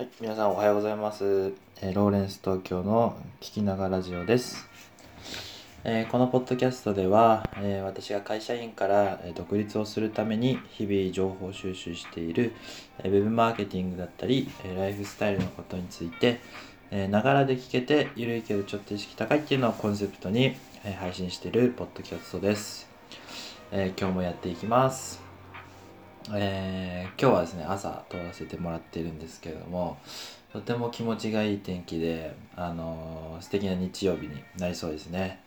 はい、皆さんおはようございます。えーローレンス東京の聞きながらラジオです。えーこのポッドキャストでは、えー私が会社員から、独立をするために日々情報収集している、えーウェブマーケティングだったり、えライフスタイルのことについて、えながらで聞けてゆるいけどちょっと意識高いっていうのをコンセプトに、え配信しているポッドキャストです。え今日もやっていきます。えー今日はですね朝撮らせてもらってるんですけれどもとても気持ちがいい天気で、あのー素敵な日曜日になりそうですね、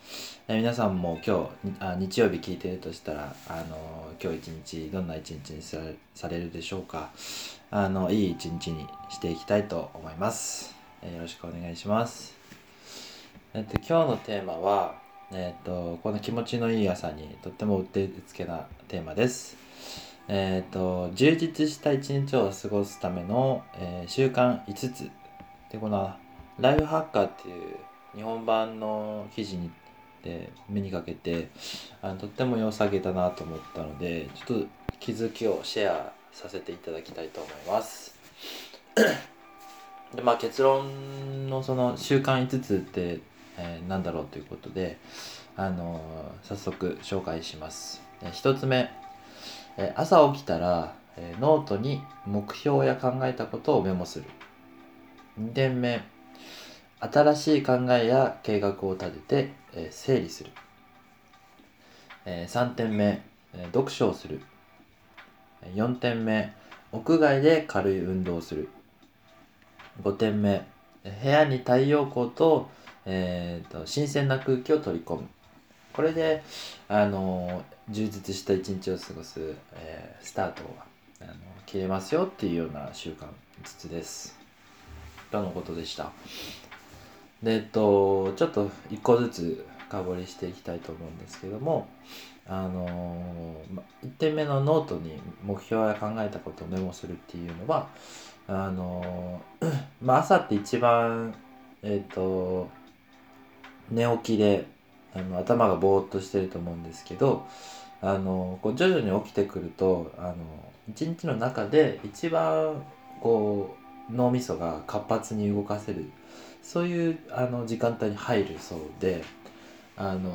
えー皆さんも今日あ日曜日聞いてるとしたら、あのー今日一日どんな一日にされされるでしょうか。あのいい一日にしていきたいと思います、えーよろしくお願いします。えっと今日のテーマはえっとこの気持ちのいい朝にとってもうってつけなテーマです。えっ、と充実した一日を過ごすための、えー習慣5つでこの「ライフハッカー」っていう日本版の記事にで目にかけてあのとっても良さげだなと思ったのでちょっと気づきをシェアさせていただきたいと思います。でまあ結論のその習慣5つって、えー、何だろうということであの早速紹介します。1つ目え朝起きたら、えノートに目標や考えたことをメモする。2点目新しい考えや計画を立てて、え整理する、え3点目、え読書をする。4点目屋外で軽い運動をする。5点目部屋に太陽光と,、えーと新鮮な空気を取り込む。これで、あの充実した一日を過ごす、えースタートがあの切れますよっていうような習慣5つです。とのことでした？で、えっと、ちょっと一個ずつ深掘りしていきたいと思うんですけども、あのま1点目のノートに目標や考えたことをメモするっていうのは、あのまあ、朝って一番、えっと、寝起きであの頭がぼーっとしてると思うんですけどあのこう徐々に起きてくるとあの一日の中で一番こう脳みそが活発に動かせるそういうあの時間帯に入るそうであの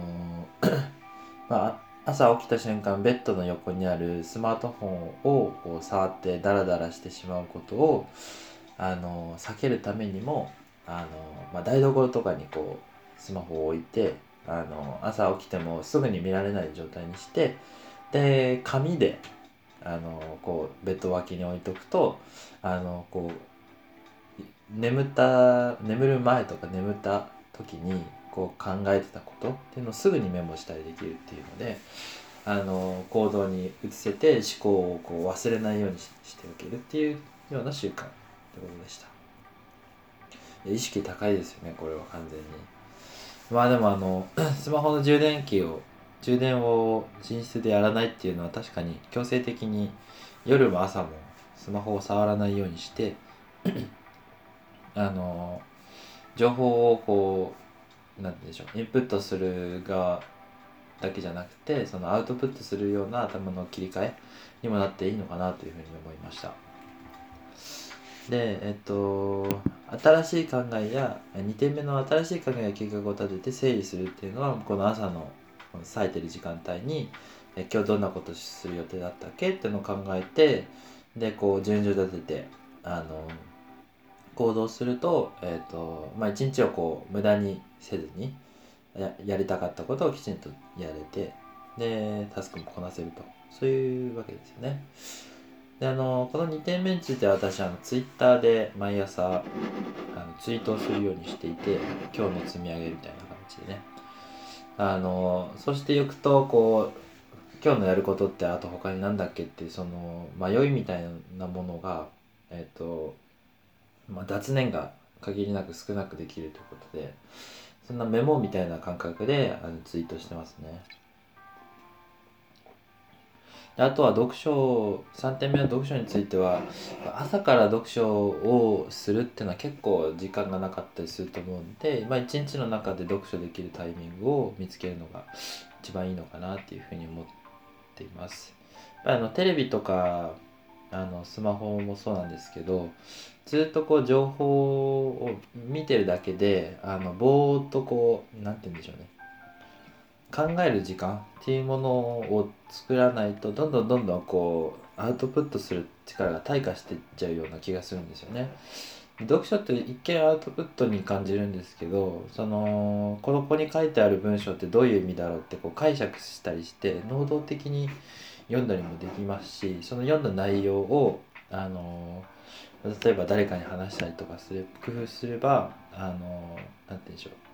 まあ朝起きた瞬間ベッドの横にあるスマートフォンをこう触ってダラダラしてしまうことをあの避けるためにもあの、まあ、台所とかにこうスマホを置いてあの朝起きてもすぐに見られない状態にしてで紙であのこうベッド脇に置いとくとあのこう眠った眠る前とか眠った時にこう考えてたことっていうのをすぐにメモしたりできるっていうのであの行動に移せて思考をこう忘れないようにししておけるっていうような習慣ってことでした。意識高いですよねこれは完全に。まあでもあの スマホの充電器を充電を寝室でやらないっていうのは確かに強制的に夜も朝もスマホを触らないようにしてあの情報をこうなんてうんでしょうインプットする側だけじゃなくてそのアウトプットするような頭の切り替えにもなっていいのかなというふうに思いました。でえっと新しい考えや2点目の新しい考えや計画を立てて整理するっていうのはこの朝のこの咲いてる時間帯に今日どんなことする予定だったっけ？っていうのを考えてでこう順序立ててあの行動すると,、えーとまあ、一日をこう無駄にせずにやりたかったことをきちんとやれてでタスクもこなせるとそういうわけですよね。であのこの2点目については私あのツイッターで毎朝あのツイートをするようにしていて今日の積み上げみたいな感じでねあのそしていくとこう今日のやることってあと他に何だっけっていうその迷いみたいなものがえっ、と、まあ、雑念が限りなく少なくできるということでそんなメモみたいな感覚であのツイートしてますね。であとは読書3点目の読書については朝から読書をするっていうのは結構時間がなかったりすると思うんで、まあ、一日の中で読書できるタイミングを見つけるのが一番いいのかなっていうふうに思っています。あのテレビとかあのスマホもそうなんですけどずっとこう情報を見てるだけであのぼーっとこう何て言うんでしょうね考える時間っていうものを作らないとどんどんどんどんこうアウトプットする力が退化していっちゃうような気がするんですよね。読書って一見アウトプットに感じるんですけどそのこの子に書いてある文章ってどういう意味だろうってこう解釈したりして能動的に読んだりもできますしその読んだ内容をあの例えば誰かに話したりとかする工夫すればあのなんて言うんでしょう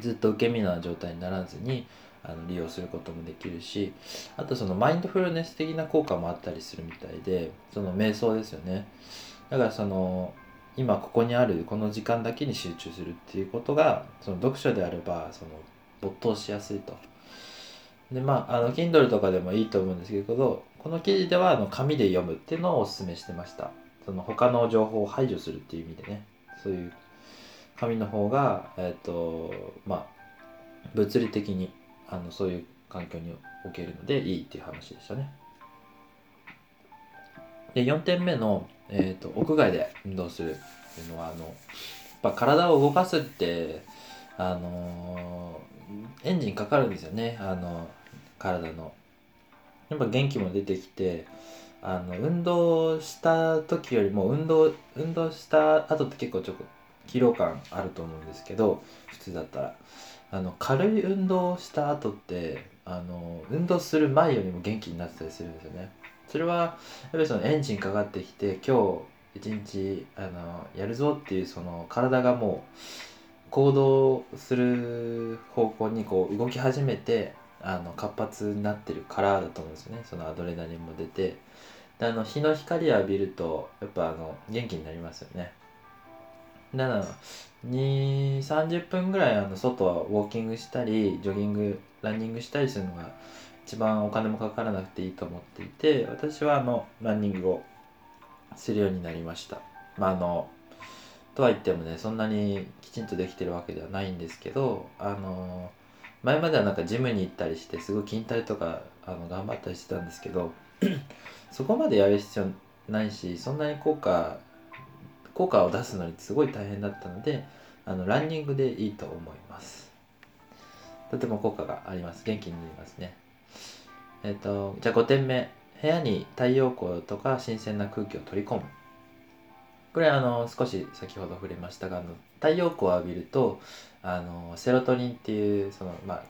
ずっと受け身な状態にならずにあの利用することもできるしあとそのマインドフルネス的な効果もあったりするみたいでその瞑想ですよねだからその今ここにあるこの時間だけに集中するっていうことがその読書であればその没頭しやすいと。でまああの Kindle とかでもいいと思うんですけどこの記事ではあの紙で読むっていうのをお勧めしてました。その他の情報を排除するっていう意味でねそういう紙の方がえっ、ー、とまあ物理的にあのそういう環境に置けるのでいいっていう話でしたね。で4点目のえーと、屋外で運動するっていうのはあのやっぱ体を動かすってあのー、エンジンかかるんですよねあの体の。やっぱ元気も出てきてあの運動した時よりも運動運動した後って結構ちょっと疲労感あると思うんですけど普通だったら。あの軽い運動をした後ってあの運動する前よりも元気になってたりするんですよね。それはやっぱりそのエンジンかかってきて今日一日あのやるぞっていうその体がもう行動する方向にこう動き始めてあの活発になってるからだと思うんですよね。そのアドレナリンも出て。であの日の光浴びるとやっぱあの元気になりますよね。だから2 3 0分ぐらいあの外はウォーキングしたりジョギングランニングしたりするのが一番お金もかからなくていいと思っていて私はあのランニングをするようになりました。まああのとは言ってもねそんなにきちんとできてるわけではないんですけどあの前まではなんかジムに行ったりしてすごい筋トレとかあの頑張ったりしてたんですけど そこまでやる必要ないしそんなに効果効果を出すのにすごい大変だったのであのランニングでいいと思いますとても効果があります元気になりますねえっ、ー、と、じゃあ5点目。部屋に太陽光とか新鮮な空気を取り込む。これあの少し先ほど触れましたがあの太陽光を浴びるとあのセロトニンっていうその、まあ、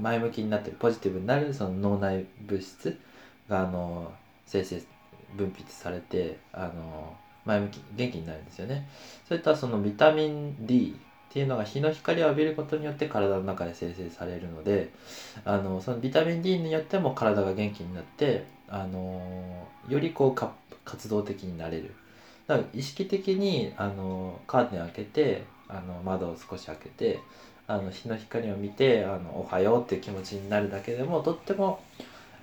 前向きになってるポジティブになるその脳内物質があの生成分泌されてあの前向き元気になるんですよね。それとはそのビタミン D っていうのが日の光を浴びることによって体の中で生成されるのであのそのビタミン D によっても体が元気になってあのよりこう活動的になれるだから意識的にあのカーテン開けてあの窓を少し開けてあの日の光を見てあのおはようっていう気持ちになるだけでもとっても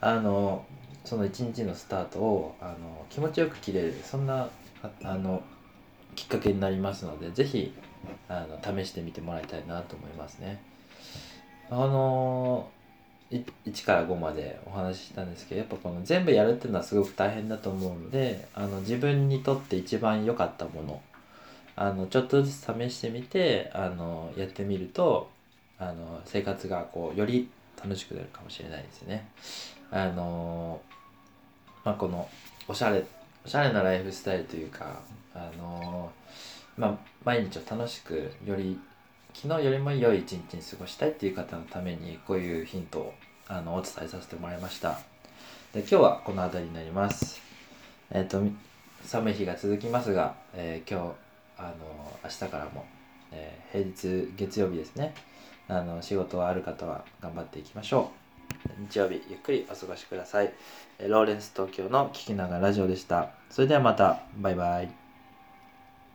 あのその一日のスタートをあの気持ちよく切れるそんなあのきっかけになりますので是非あの試してみてもらいたいなと思いますね。あの1から5までお話ししたんですけどやっぱこの全部やるっていうのはすごく大変だと思うのであの自分にとって一番良かったものあのちょっとずつ試してみてあのやってみるとあの生活がこうより楽しくなるかもしれないですね。あのまあ、このおしゃれおしゃれなライフスタイルというかあのまあ、毎日を楽しくより昨日よりも良い一日に過ごしたいっていう方のためにこういうヒントをあのお伝えさせてもらいました。で今日はこの辺りになります。えっ、ー、と寒い日が続きますが、えー、今日あの明日からも、え、平日月曜日ですねあの仕事はある方は頑張っていきましょう。日曜日ゆっくりお過ごしください。ローレンス東京の聞きながらラジオでした。それではまた。バイバイ。